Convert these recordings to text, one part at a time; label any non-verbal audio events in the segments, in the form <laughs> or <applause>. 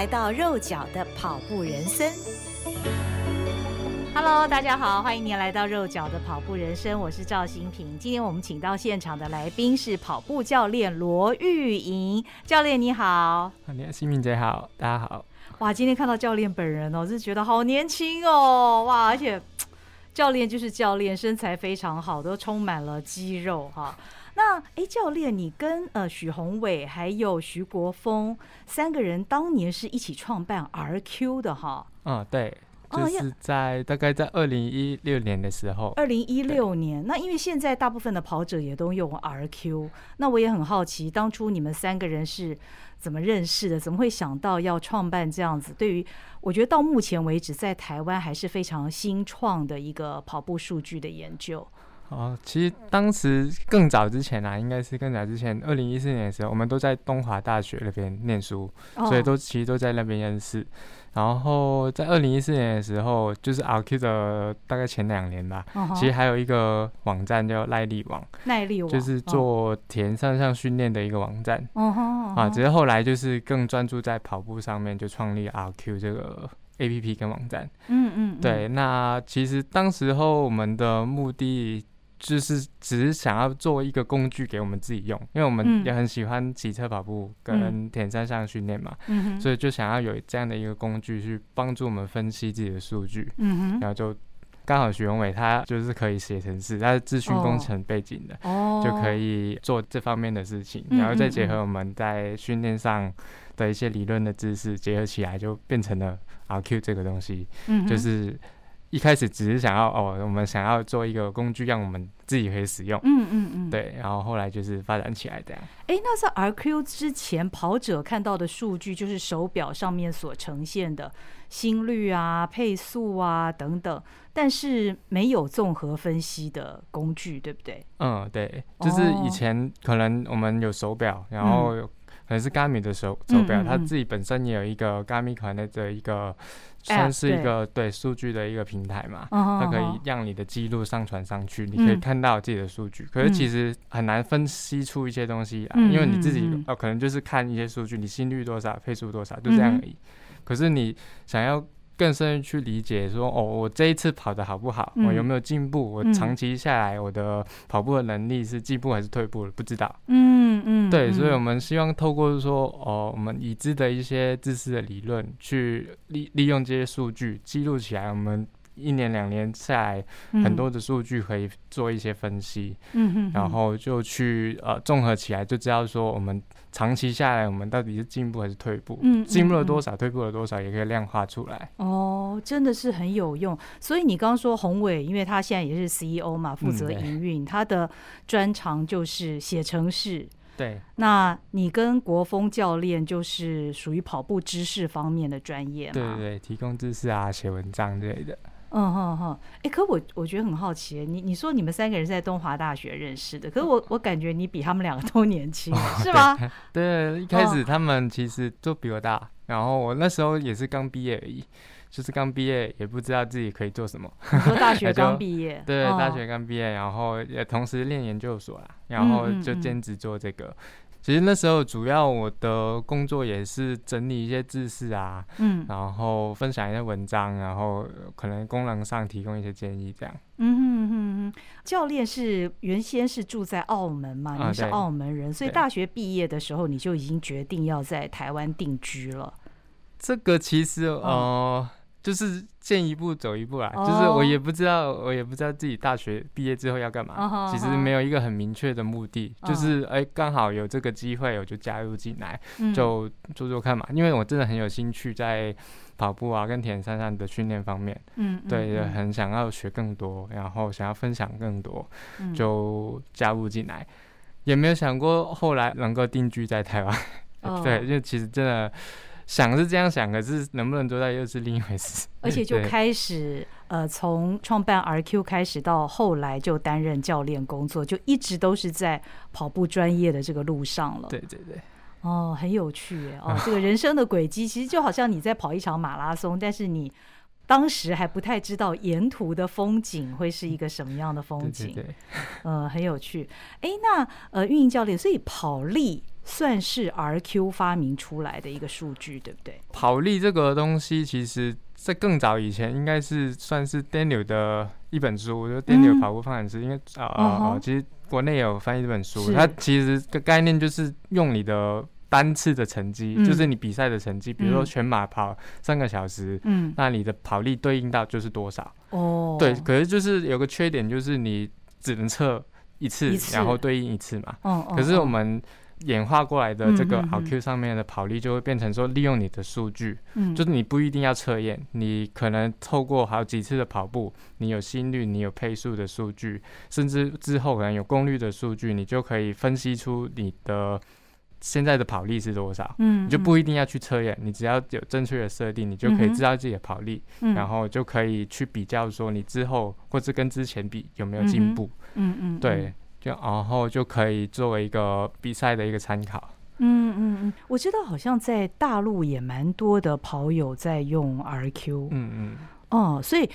来到肉脚的跑步人生。Hello，大家好，欢迎您来到肉脚的跑步人生，我是赵新平。今天我们请到现场的来宾是跑步教练罗玉莹教练，你好。你好，心屏姐好，大家好。哇，今天看到教练本人哦，就觉得好年轻哦，哇，而且教练就是教练，身材非常好，都充满了肌肉哈。那哎，教练，你跟呃许宏伟还有徐国峰三个人当年是一起创办 RQ 的哈？嗯，对。就是在大概在二零一六年的时候，二零一六年。那因为现在大部分的跑者也都用 RQ，那我也很好奇，当初你们三个人是怎么认识的？怎么会想到要创办这样子？对于我觉得到目前为止，在台湾还是非常新创的一个跑步数据的研究。哦，其实当时更早之前啊，应该是更早之前，二零一四年的时候，我们都在东华大学那边念书，所以都其实都在那边认识。然后在二零一四年的时候，就是 RQ 的大概前两年吧，uh. 其实还有一个网站叫耐力网，耐力网就是做田上项训练的一个网站。Uh. Uh -huh. 啊，只是后来就是更专注在跑步上面，就创立 RQ 这个 APP 跟网站。嗯嗯，对，那其实当时候我们的目的。就是只是想要做一个工具给我们自己用，因为我们也很喜欢骑车跑步跟田山上训练嘛、嗯，所以就想要有这样的一个工具去帮助我们分析自己的数据、嗯。然后就刚好许宏伟他就是可以写程式，他是资讯工程背景的、哦，就可以做这方面的事情，然后再结合我们在训练上的一些理论的知识结合起来，就变成了 RQ 这个东西，就是。一开始只是想要哦，我们想要做一个工具，让我们自己可以使用。嗯嗯嗯。对，然后后来就是发展起来这样。哎、欸，那在 RQ 之前，跑者看到的数据就是手表上面所呈现的心率啊、配速啊等等，但是没有综合分析的工具，对不对？嗯，对，就是以前可能我们有手表，然后有可能是 Garmin 的手手表，它自己本身也有一个 Garmin Connect 的一个。算是一个对数据的一个平台嘛，它可以让你的记录上传上去，你可以看到自己的数据。可是其实很难分析出一些东西啊，因为你自己哦，可能就是看一些数据，你心率多少，配速多少，就这样而已。可是你想要。更深的去理解说，哦，我这一次跑的好不好？我有没有进步？我长期下来，我的跑步的能力是进步还是退步了？不知道。嗯嗯。对，所以我们希望透过说，哦，我们已知的一些知识的理论，去利利用这些数据记录起来，我们。一年两年下来，很多的数据可以做一些分析，嗯哼，然后就去呃综合起来，就知道说我们长期下来，我们到底是进步还是退步，嗯，进步了多少，退步了多少，也可以量化出来。哦，真的是很有用。所以你刚刚说宏伟，因为他现在也是 CEO 嘛，负责营运，他的专长就是写程式。对，那你跟国峰教练就是属于跑步知识方面的专业嘛？对对对，提供知识啊，写文章之类的。嗯哼哼，哎、欸，可我我觉得很好奇，你你说你们三个人是在东华大学认识的，可是我我感觉你比他们两个都年轻，<laughs> 是吗？对，<laughs> 对，一开始他们其实都比我大，哦、然后我那时候也是刚毕业而已，就是刚毕业也不知道自己可以做什么。说大学 <laughs> 刚毕业，对，大学刚毕业，然后也同时练研究所啦，然后就兼职做这个。嗯嗯嗯其实那时候主要我的工作也是整理一些知识啊，嗯，然后分享一些文章，然后可能功能上提供一些建议这样。嗯哼哼哼，教练是原先是住在澳门嘛？你是澳门人，所以大学毕业的时候你就已经决定要在台湾定居了。这个其实呃。就是见一步走一步啦，oh. 就是我也不知道，我也不知道自己大学毕业之后要干嘛。Uh 其实没有一个很明确的目的，uh 就是哎，刚好有这个机会，我就加入进来，uh 就做做看嘛。因为我真的很有兴趣在跑步啊，跟田珊珊的训练方面，嗯、uh 对，很想要学更多，然后想要分享更多，uh 就加入进来。也没有想过后来能够定居在台湾。<laughs> 哦、对，就其实真的想是这样想，可是能不能做到又是另一回事。<laughs> 而且就开始对呃，从创办 RQ 开始到后来就担任教练工作，就一直都是在跑步专业的这个路上了。对对对。哦，很有趣耶！哦，<laughs> 这个人生的轨迹其实就好像你在跑一场马拉松，但是你当时还不太知道沿途的风景会是一个什么样的风景。对对对，呃，很有趣。哎，那呃，运营教练，所以跑力算是 RQ 发明出来的一个数据，对不对？跑力这个东西，其实在更早以前，应该是算是 Daniel 的一本书，我觉得 Daniel 跑步方程式，因为啊啊，其实。国内有翻译这本书，它其实个概念就是用你的单次的成绩，嗯、就是你比赛的成绩，比如说全马跑三个小时，嗯，那你的跑力对应到就是多少？哦，对，可是就是有个缺点，就是你只能测一次，一次然后对应一次嘛。哦，可是我们。哦演化过来的这个 RQ 上面的跑力就会变成说，利用你的数据，嗯，就是你不一定要测验，你可能透过好几次的跑步，你有心率，你有配速的数据，甚至之后可能有功率的数据，你就可以分析出你的现在的跑力是多少，嗯，你就不一定要去测验，你只要有正确的设定，你就可以知道自己的跑力，然后就可以去比较说你之后或者跟之前比有没有进步，嗯嗯，对。就然后就可以作为一个比赛的一个参考。嗯嗯嗯，我知道好像在大陆也蛮多的跑友在用 RQ。嗯嗯。哦，所以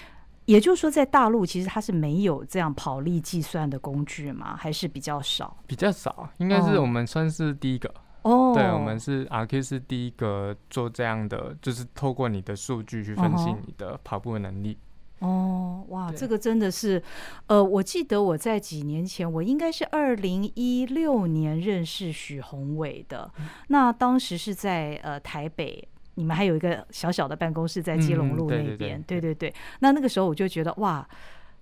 也就是说，在大陆其实它是没有这样跑力计算的工具嘛？还是比较少？比较少，应该是我们算是第一个。哦。对，我们是 RQ 是第一个做这样的，就是透过你的数据去分析你的跑步的能力。哦，哇，这个真的是，呃，我记得我在几年前，我应该是二零一六年认识许宏伟的。嗯、那当时是在呃台北，你们还有一个小小的办公室在基隆路那边，嗯、对，对，对，对对对。那那个时候我就觉得，哇，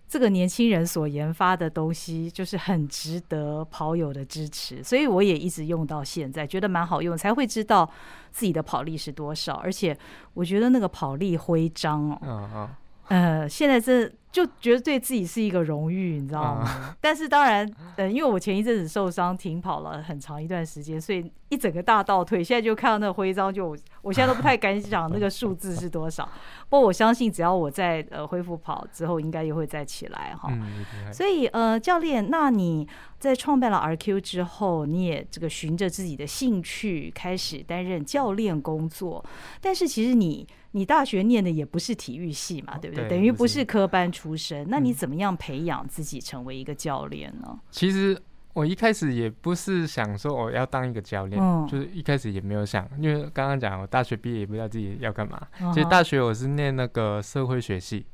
这个年轻人所研发的东西就是很值得跑友的支持，所以我也一直用到现在，觉得蛮好用，才会知道自己的跑力是多少。而且我觉得那个跑力徽章哦。嗯嗯呃，现在是就觉得对自己是一个荣誉，你知道吗？嗯、<laughs> 但是当然，呃，因为我前一阵子受伤停跑了很长一段时间，所以一整个大倒退。现在就看到那个徽章就，就我现在都不太敢想那个数字是多少。<laughs> 不过我相信，只要我在呃恢复跑之后，应该又会再起来哈。嗯、所以呃，教练，那你在创办了 RQ 之后，你也这个循着自己的兴趣开始担任教练工作，但是其实你。你大学念的也不是体育系嘛，对不对？对，等于不是科班出身。那你怎么样培养自己成为一个教练呢？其实我一开始也不是想说我要当一个教练，嗯、就是一开始也没有想，因为刚刚讲我大学毕业也不知道自己要干嘛。其实大学我是念那个社会学系，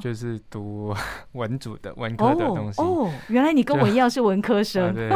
就是读文组的文科的东西。哦，哦，原来你跟我一样是文科生。<laughs> 对，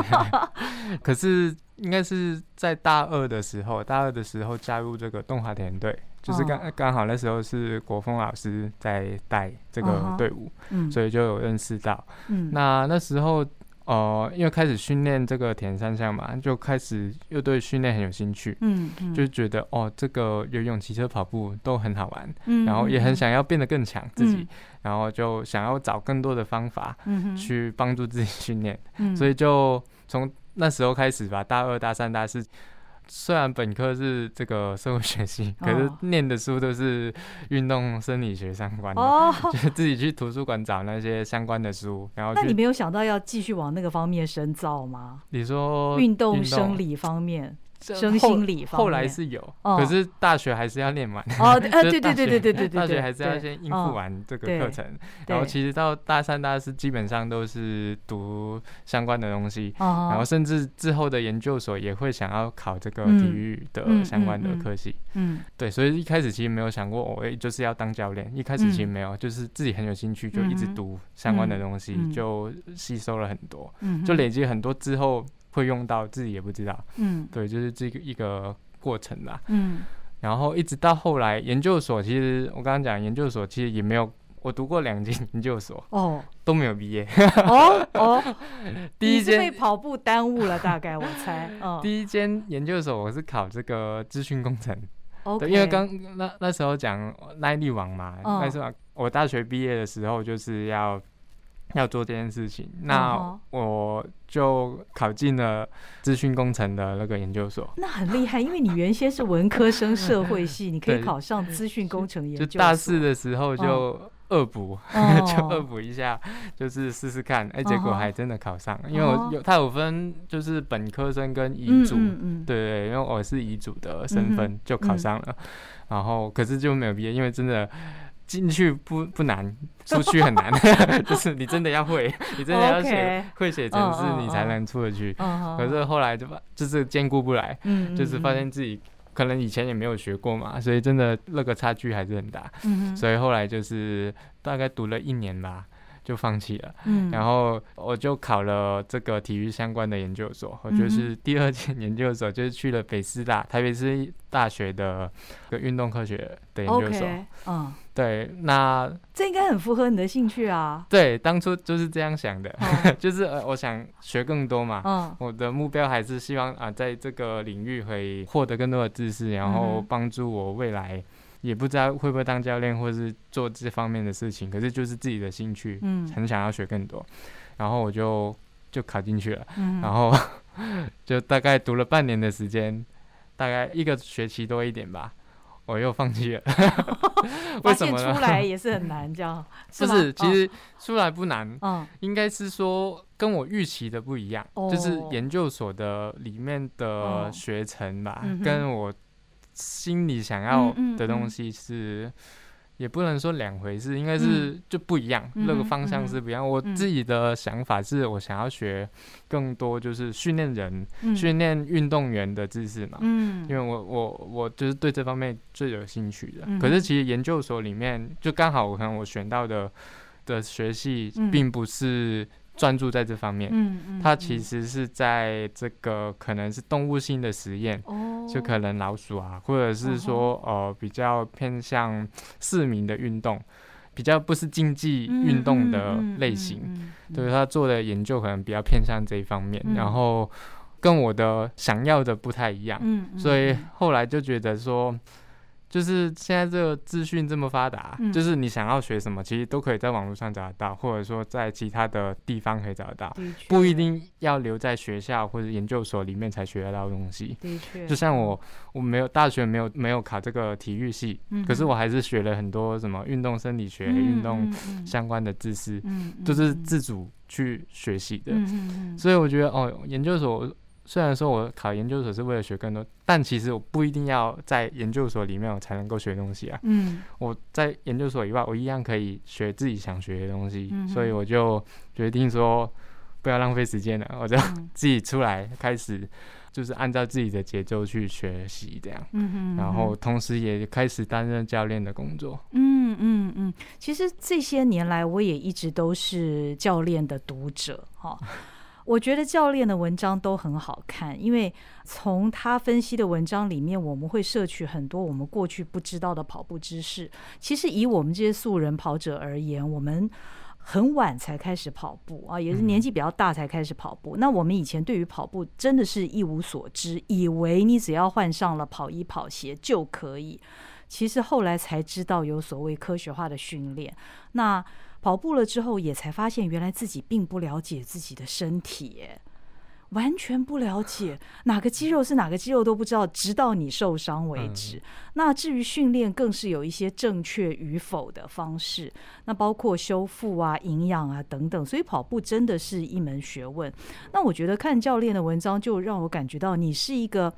<laughs> 可是应该是在大二的时候，大二的时候加入这个动画田队。就是刚刚好那时候是国峰老师在带这个队伍，嗯、所以就有认识到。嗯、那那时候呃，因为开始训练这个铁人三项嘛，就开始又对训练很有兴趣。嗯嗯、就觉得哦，这个游泳、骑车、跑步都很好玩，嗯、然后也很想要变得更强自己，嗯、然后就想要找更多的方法去帮助自己训练。嗯、所以就从那时候开始吧，大二、大三、大四。虽然本科是这个社会学系，<laughs> 可是念的书都是运动生理学相关的，哦、<laughs> 就自己去图书馆找那些相关的书，然后。那你没有想到要继续往那个方面深造吗？你说运动生理方面。生心理方面，后来是有，可是大学还是要练完。哦，呃，<laughs> 对对对对对对对，大学还是要先应付完这个课程，然后其实到大三、大四基本上都是读相关的东西，然后甚至之后的研究所也会想要考这个体育的相关的科系。嗯，对，所以一开始其实没有想过我就是要当教练，一开始其实没有，就是自己很有兴趣，就一直读相关的东西，就吸收了很多，就累积很多之后。会用到自己也不知道，嗯，对，就是这个一个过程啦，嗯，然后一直到后来研究所，其实我刚刚讲研究所其实也没有，我读过两间 <laughs> 研究所，哦，都没有毕业，哦哦，<laughs> 第一间被跑步耽误了，大概我猜，<laughs> 哦，第一间研究所我是考这个资讯工程，哦，因为刚那那时候讲耐力网嘛，那时候我大学毕业的时候就是要。要做这件事情，那我就考进了资讯工程的那个研究所。那很厉害，因为你原先是文科生，社会系，<laughs> 你可以考上资讯工程研究所。就大四的时候就恶补，哦、<laughs> 就恶补一下，就是试试看。哎、欸，结果还真的考上了，因为我有他有分，就是本科生跟遗嘱，嗯嗯嗯对，对对，因为我是遗嘱的身份就考上了，然后可是就没有毕业，因为真的。进去不不难，出去很难，<laughs> 就是你真的要会，<laughs> 你真的要写会写程式，你才能出得去。可是后来就把就是兼顾不来，就是发现自己可能以前也没有学过嘛，所以真的那个差距还是很大。所以后来就是大概读了一年吧。就放弃了，嗯，然后我就考了这个体育相关的研究所，我就是第二间 <laughs> 研究所，就是去了北师大，台北市大学的个运动科学的研究所，嗯，对，那这应该很符合你的兴趣啊，对，当初就是这样想的，<laughs> 就是呃，我想学更多嘛，嗯，我的目标还是希望啊，在这个领域可以获得更多的知识，然后帮助我未来。也不知道会不会当教练，或是做这方面的事情，可是就是自己的兴趣，嗯，很想要学更多，然后我就就考进去了，嗯，然后就大概读了半年的时间，大概一个学期多一点吧，我又放弃了。<laughs> 为什么呢？出来也是很难，这样 <laughs> 不是？其实出来不难，嗯，应该是说跟我预期的不一样，就是研究所的里面的学程吧，跟我。心里想要的东西是，也不能说两回事，应该是就不一样，嗯、那个方向是不一样。嗯、我自己的想法是我想要学更多，就是训练人、训练运动员的知识嘛。嗯，因为我我我就是对这方面最有兴趣的。嗯、可是其实研究所里面，就刚好我可能我选到的的学系并不是。专注在这方面，嗯嗯，它其实是在这个可能是动物性的实验，就可能老鼠啊，或者是说呃比较偏向市民的运动，比较不是竞技运动的类型，对，他做的研究可能比较偏向这一方面，然后跟我的想要的不太一样，所以后来就觉得说。就是现在这个资讯这么发达，嗯、就是你想要学什么，其实都可以在网络上找得到，或者说在其他的地方可以找得到，不一定要留在学校或者研究所里面才学得到东西。的确，就像我，我没有大学没有没有考这个体育系，嗯、可是我还是学了很多什么运动生理学、运、嗯、动相关的知识，嗯、就是自主去学习的。嗯、所以我觉得哦，研究所。虽然说我考研究所是为了学更多，但其实我不一定要在研究所里面我才能够学东西啊。嗯，我在研究所以外，我一样可以学自己想学的东西。嗯，所以我就决定说，不要浪费时间了，我就自己出来开始，就是按照自己的节奏去学习这样。嗯哼，然后同时也开始担任教练的工作。嗯嗯嗯，其实这些年来我也一直都是教练的读者哈。我觉得教练的文章都很好看，因为从他分析的文章里面，我们会摄取很多我们过去不知道的跑步知识。其实以我们这些素人跑者而言，我们很晚才开始跑步啊，也是年纪比较大才开始跑步。那我们以前对于跑步真的是一无所知，以为你只要换上了跑衣跑鞋就可以。其实后来才知道有所谓科学化的训练。那跑步了之后，也才发现原来自己并不了解自己的身体，完全不了解哪个肌肉是哪个肌肉都不知道，直到你受伤为止。那至于训练，更是有一些正确与否的方式，那包括修复啊、营养啊等等。所以跑步真的是一门学问。那我觉得看教练的文章，就让我感觉到你是一个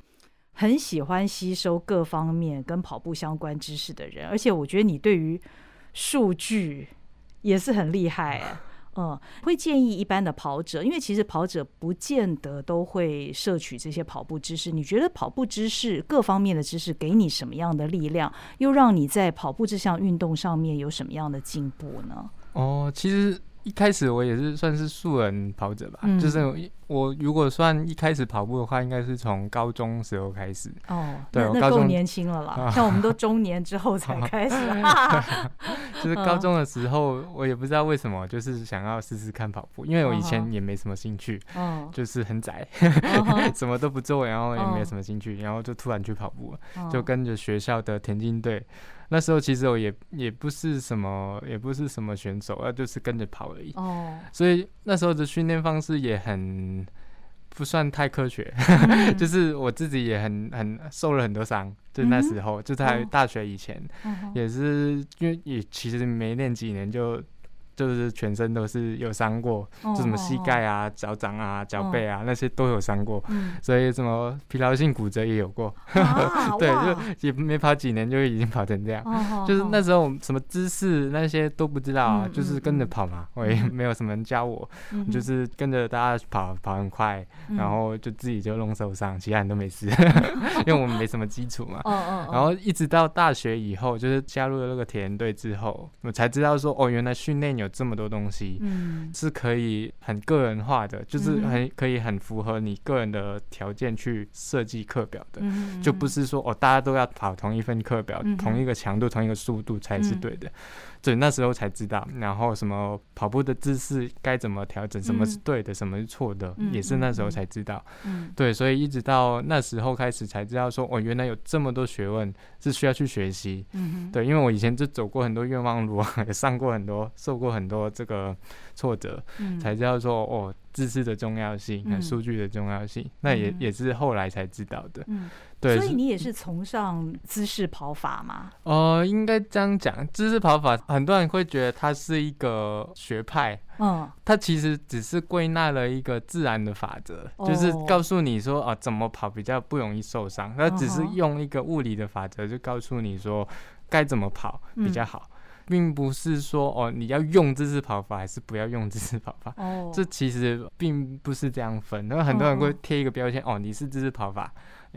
很喜欢吸收各方面跟跑步相关知识的人，而且我觉得你对于数据。也是很厉害，<laughs> 嗯，会建议一般的跑者，因为其实跑者不见得都会摄取这些跑步知识。你觉得跑步知识各方面的知识给你什么样的力量，又让你在跑步这项运动上面有什么样的进步呢？哦，其实。一开始我也是算是素人跑者吧，嗯、就是我如果算一开始跑步的话，应该是从高中时候开始。哦，对，那够年轻了啦，啊、像我们都中年之后才开始。<laughs> 就是高中的时候，我也不知道为什么，就是想要试试看跑步，因为我以前也没什么兴趣，哦、就是很宅，哦、<laughs> 什么都不做，然后也没什么兴趣，然后就突然去跑步了，就跟着学校的田径队。那时候其实我也也不是什么，也不是什么选手，啊，就是跟着跑而已。哦，所以那时候的训练方式也很不算太科学，嗯、<laughs> 就是我自己也很很受了很多伤。就那时候，嗯、就在大学以前，哦、也是因为也其实没练几年就。就是全身都是有伤过，就什么膝盖啊、脚掌啊、脚背啊那些都有伤过，<laughs> 所以什么疲劳性骨折也有过。<laughs> 对，就也没跑几年就已经跑成这样。<laughs> 就是那时候什么姿势那些都不知道啊，就是跟着跑嘛，我也没有什么人教我，就是跟着大家跑，跑很快，然后就自己就弄受伤，其他人都没事，因为我们没什么基础嘛。然后一直到大学以后，就是加入了那个田队之后，我才知道说哦，原来训练有。这么多东西，嗯，是可以很个人化的，就是很可以很符合你个人的条件去设计课表的，嗯，就不是说哦，大家都要跑同一份课表，同一个强度，同一个速度才是对的。对，那时候才知道，然后什么跑步的姿势该怎么调整，什么是对的，什么是错的，也是那时候才知道。对，所以一直到那时候开始才知道说，哦，原来有这么多学问是需要去学习。对，因为我以前就走过很多冤枉路，<laughs> 也上过很多，受过很多这个挫折，才知道说，哦，姿势的重要性和数据的重要性，那也也是后来才知道的。嗯。对，所以你也是崇尚姿势跑法吗？呃，应该这样讲，姿势跑法很多人会觉得它是一个学派，嗯，它其实只是归纳了一个自然的法则，哦、就是告诉你说啊、呃，怎么跑比较不容易受伤。它只是用一个物理的法则，就告诉你说该怎么跑比较好，嗯、并不是说哦、呃，你要用姿势跑法还是不要用姿势跑法。哦，这其实并不是这样分，因为很多人会贴一个标签，哦，你是姿势跑法。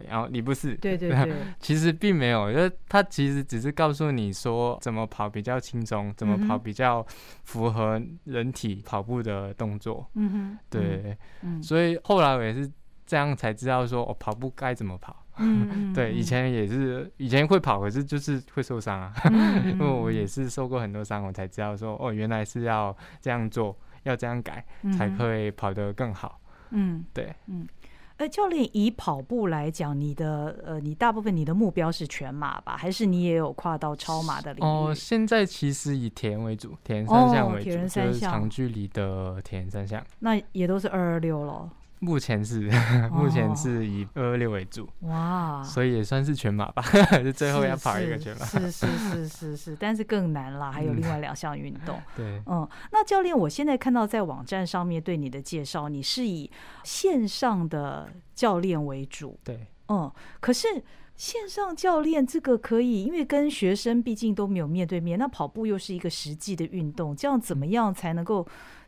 然后你不是，对对对，<laughs> 其实并没有，就是他其实只是告诉你说怎么跑比较轻松，怎么跑比较符合人体跑步的动作。嗯哼，对，所以后来我也是这样才知道说，我跑步该怎么跑。嗯，<laughs> 对，以前也是以前会跑，可是就是会受伤啊，<laughs> 因为我也是受过很多伤，我才知道说，哦，原来是要这样做，要这样改，才可以跑得更好。嗯，对，嗯。呃，教练以跑步来讲，你的呃，你大部分你的目标是全马吧？还是你也有跨到超马的领域？哦、呃，现在其实以铁人为主，铁人三项为主，哦、就是长距离的铁人三项。那也都是二二六了。目前是，目前是以二二六为主，哇，所以也算是全马吧，<laughs> 就最后要跑一个全马，是是是是是，但是更难啦，还有另外两项运动，<laughs> 对，嗯，那教练，我现在看到在网站上面对你的介绍，你是以线上的教练为主，对，嗯，可是线上教练这个可以，因为跟学生毕竟都没有面对面，那跑步又是一个实际的运动，这样怎么样才能够？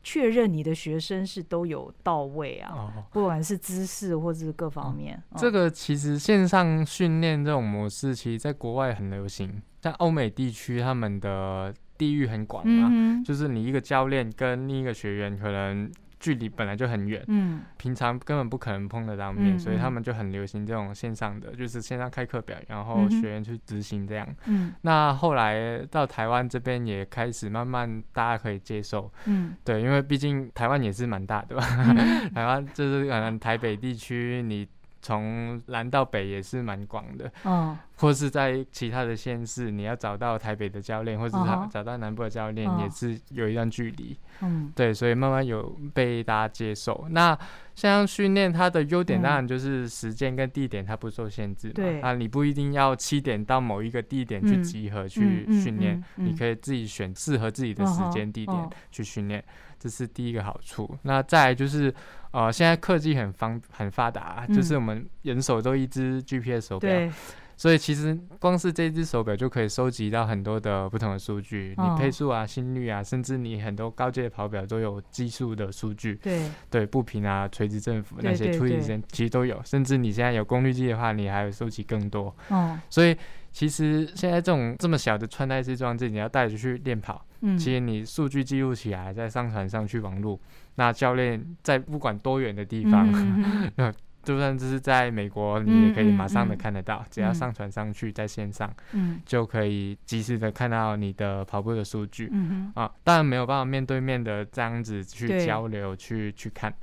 确认你的学生是都有到位啊，哦、不管是姿势或者是各方面。哦、这个其实线上训练这种模式，其实在国外很流行，在欧美地区他们的地域很广啊，嗯、就是你一个教练跟另一个学员可能。距离本来就很远，嗯，平常根本不可能碰得到面，嗯、所以他们就很流行这种线上的，就是线上开课表，然后学员去执行这样。嗯，那后来到台湾这边也开始慢慢大家可以接受，嗯，对，因为毕竟台湾也是蛮大的吧，嗯、<laughs> 台湾就是可能台北地区你。从南到北也是蛮广的，嗯，或是在其他的县市，你要找到台北的教练，或者是找到南部的教练，也是有一段距离，嗯，对，所以慢慢有被大家接受。那像训练它的优点，当然就是时间跟地点它不受限制嘛，对，啊，你不一定要七点到某一个地点去集合去训练，你可以自己选适合自己的时间地点去训练。这是第一个好处。那再来就是，呃，现在科技很方很发达，嗯、就是我们人手都一只 GPS 手表，所以其实光是这只手表就可以收集到很多的不同的数据，哦、你配速啊、心率啊，甚至你很多高阶的跑表都有技术的数据。对对，步频啊、垂直振幅那些处理时间其实都有，甚至你现在有功率计的话，你还有收集更多。哦，所以。其实现在这种这么小的穿戴式装置，你要带着去练跑，嗯，其实你数据记录起来，再上传上去网络，那教练在不管多远的地方，嗯、<laughs> 就算这是在美国，你也可以马上的看得到，嗯、只要上传上去在线上，嗯，就可以及时的看到你的跑步的数据，嗯啊，当然没有办法面对面的这样子去交流，去去看。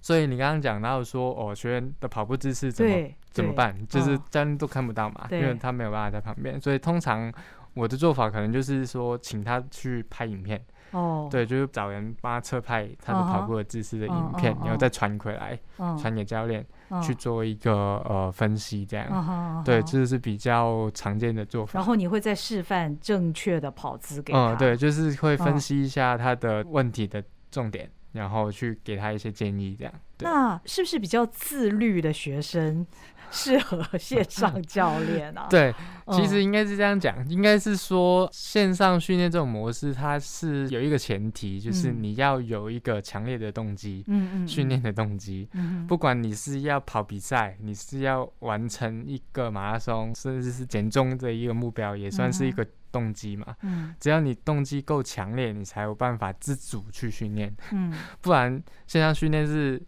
所以你刚刚讲到说，哦，学员的跑步姿势怎么怎么办？就是教练都看不到嘛，因为他没有办法在旁边。所以通常我的做法可能就是说，请他去拍影片。哦，对，就是找人帮他侧拍他的跑步的姿势的影片，然后再传回来，传给教练去做一个呃分析，这样。对，这是比较常见的做法。然后你会再示范正确的跑姿给他。嗯，对，就是会分析一下他的问题的重点，然后去给他一些建议，这样。那是不是比较自律的学生？适合线上教练啊？<laughs> 对，其实应该是这样讲，嗯、应该是说线上训练这种模式，它是有一个前提，就是你要有一个强烈的动机，嗯嗯，训练的动机，不管你是要跑比赛，你是要完成一个马拉松，甚至是减重这一个目标，也算是一个动机嘛，嗯，只要你动机够强烈，你才有办法自主去训练，嗯，<laughs> 不然线上训练是。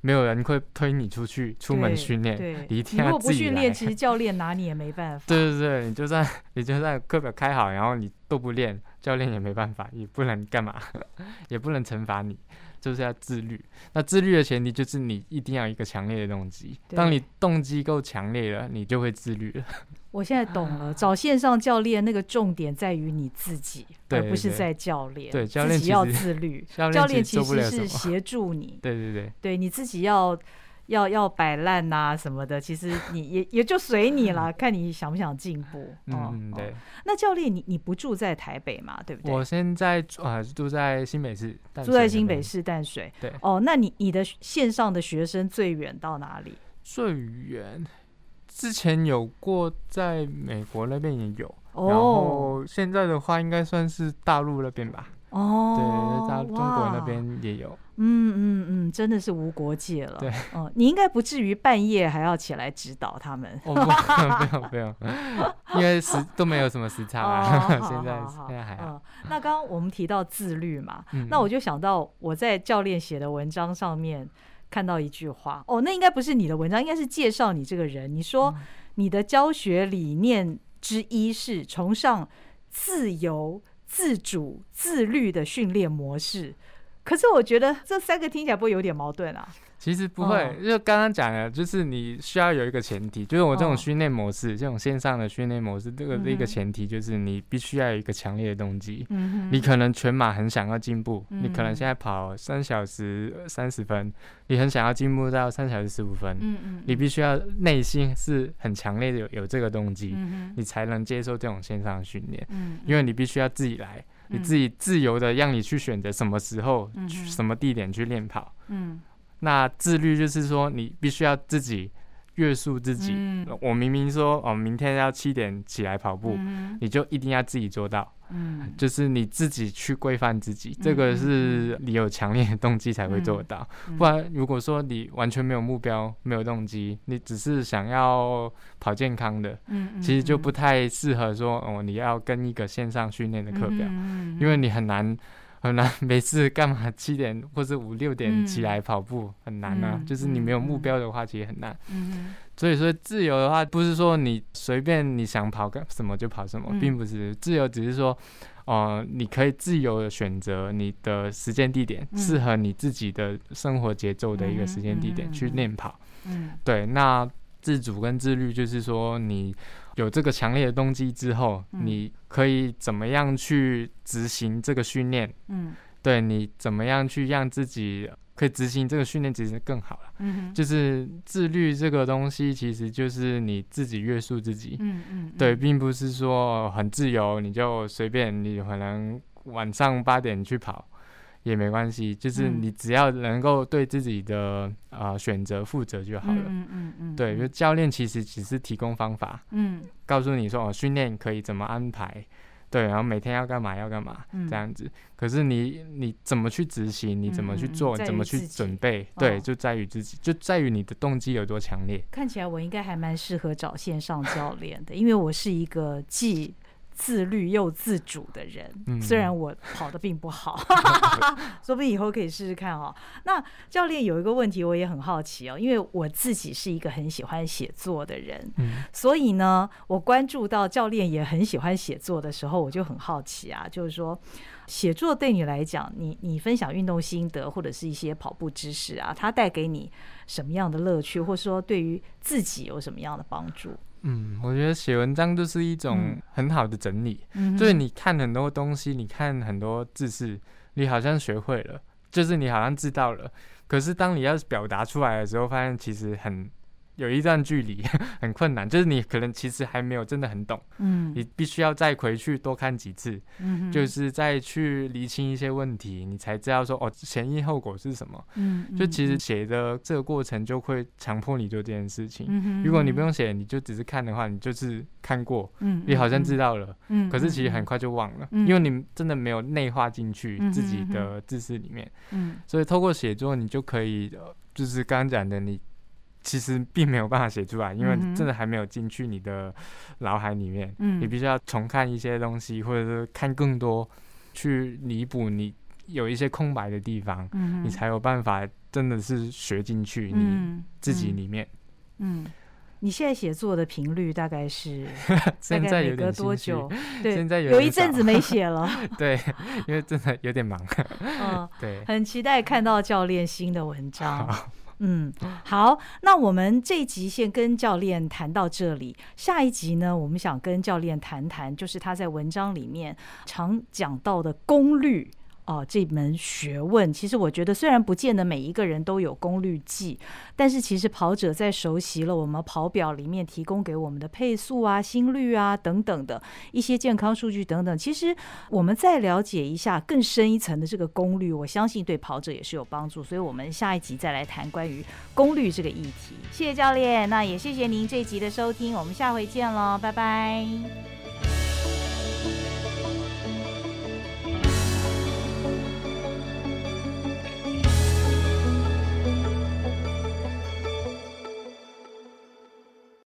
没有人会推你出去出门训练，你一定要自己来。如果不训练，其实教练拿你也没办法。<laughs> 对对对，你就算 <laughs> 你就算课表开好，然后你都不练，教练也没办法，也不能干嘛，<laughs> 也不能惩罚你。就是要自律，那自律的前提就是你一定要有一个强烈的动机。当你动机够强烈了，你就会自律了。<laughs> 我现在懂了，找线上教练那个重点在于你自己，对而不是在教练。对，教练要自律，教练其实是协助你。对对对，对你自己要。要要摆烂呐什么的，其实你也也就随你了，<laughs> 看你想不想进步。嗯，对。那教练，你你不住在台北嘛？对不对？我现在啊住在新北市，住在新北市淡水。对。哦，那你你的线上的学生最远到哪里？最远，之前有过在美国那边也有，然后现在的话应该算是大陆那边吧。哦，对，在中国那边也有。嗯嗯嗯，真的是无国界了。对，哦，你应该不至于半夜还要起来指导他们。哦，不用不用，因为时都没有什么时差啊。<laughs> 现在现在还好。那刚刚我们提到自律嘛，那我就想到我在教练写的文章上面看到一句话。哦，那应该不是你的文章，应该是介绍你这个人。你说你的教学理念之一是崇尚自由。自主、自律的训练模式，可是我觉得这三个听起来不会有点矛盾啊？其实不会，就刚刚讲的，就是你需要有一个前提，就是我这种训练模式，这种线上的训练模式，这个的一个前提就是你必须要有一个强烈的动机。你可能全马很想要进步，你可能现在跑三小时三十分，你很想要进步到三小时十五分。你必须要内心是很强烈的有有这个动机，你才能接受这种线上训练。因为你必须要自己来，你自己自由的让你去选择什么时候、什么地点去练跑。那自律就是说，你必须要自己约束自己。嗯、我明明说，哦，明天要七点起来跑步，嗯、你就一定要自己做到。嗯，就是你自己去规范自己，嗯、这个是你有强烈的动机才会做到。嗯、不然，如果说你完全没有目标、没有动机，你只是想要跑健康的，嗯、其实就不太适合说，哦，你要跟一个线上训练的课表，嗯、因为你很难。很难，每次干嘛七点或者五六点起来跑步、嗯、很难啊。嗯、就是你没有目标的话，其实很难。嗯、所以说自由的话，不是说你随便你想跑干什么就跑什么，嗯、并不是自由，只是说，呃，你可以自由的选择你的时间地点，适、嗯、合你自己的生活节奏的一个时间地点去练跑。嗯，对，那自主跟自律就是说你。有这个强烈的动机之后，嗯、你可以怎么样去执行这个训练？嗯，对，你怎么样去让自己可以执行这个训练，其实更好了。嗯哼，就是自律这个东西，其实就是你自己约束自己。嗯嗯，对，并不是说很自由，你就随便，你可能晚上八点去跑。也没关系，就是你只要能够对自己的啊、呃、选择负责就好了。嗯嗯嗯。对，就教练其实只是提供方法，嗯，告诉你说哦，训练可以怎么安排，对，然后每天要干嘛要干嘛这样子。可是你你怎么去执行，你怎么去做，怎么去准备，对，就在于自己，就在于你的动机有多强烈。看起来我应该还蛮适合找线上教练的，因为我是一个既自律又自主的人，虽然我跑的并不好，<laughs> 说不定以后可以试试看哦。那教练有一个问题，我也很好奇哦，因为我自己是一个很喜欢写作的人，所以呢，我关注到教练也很喜欢写作的时候，我就很好奇啊，就是说，写作对你来讲，你你分享运动心得或者是一些跑步知识啊，它带给你什么样的乐趣，或者说对于自己有什么样的帮助？嗯，我觉得写文章就是一种很好的整理，嗯、就是你看很多东西，你看很多知识，你好像学会了，就是你好像知道了，可是当你要表达出来的时候，发现其实很。有一段距离 <laughs> 很困难，就是你可能其实还没有真的很懂，嗯，你必须要再回去多看几次，嗯，就是再去厘清一些问题，你才知道说哦，前因后果是什么，嗯，就其实写的这个过程就会强迫你做这件事情，嗯，如果你不用写，你就只是看的话，你就是看过，嗯，你好像知道了，嗯，可是其实很快就忘了，嗯，因为你真的没有内化进去自己的知识里面，嗯，所以透过写作，你就可以，就是刚刚讲的你。其实并没有办法写出来，因为真的还没有进去你的脑海里面。嗯，你必须要重看一些东西，或者是看更多，去弥补你有一些空白的地方。嗯，你才有办法真的是学进去你自己里面。嗯，嗯，你现在写作的频率大概是？<laughs> 现在有点多久？对，现在有，有一阵子没写了。<laughs> 对，因为真的有点忙。<laughs> 嗯，对，很期待看到教练新的文章。嗯，好，那我们这一集先跟教练谈到这里。下一集呢，我们想跟教练谈谈，就是他在文章里面常讲到的功率。哦，这门学问，其实我觉得虽然不见得每一个人都有功率计，但是其实跑者在熟悉了我们跑表里面提供给我们的配速啊、心率啊等等的一些健康数据等等，其实我们再了解一下更深一层的这个功率，我相信对跑者也是有帮助。所以我们下一集再来谈关于功率这个议题。谢谢教练，那也谢谢您这一集的收听，我们下回见喽，拜拜。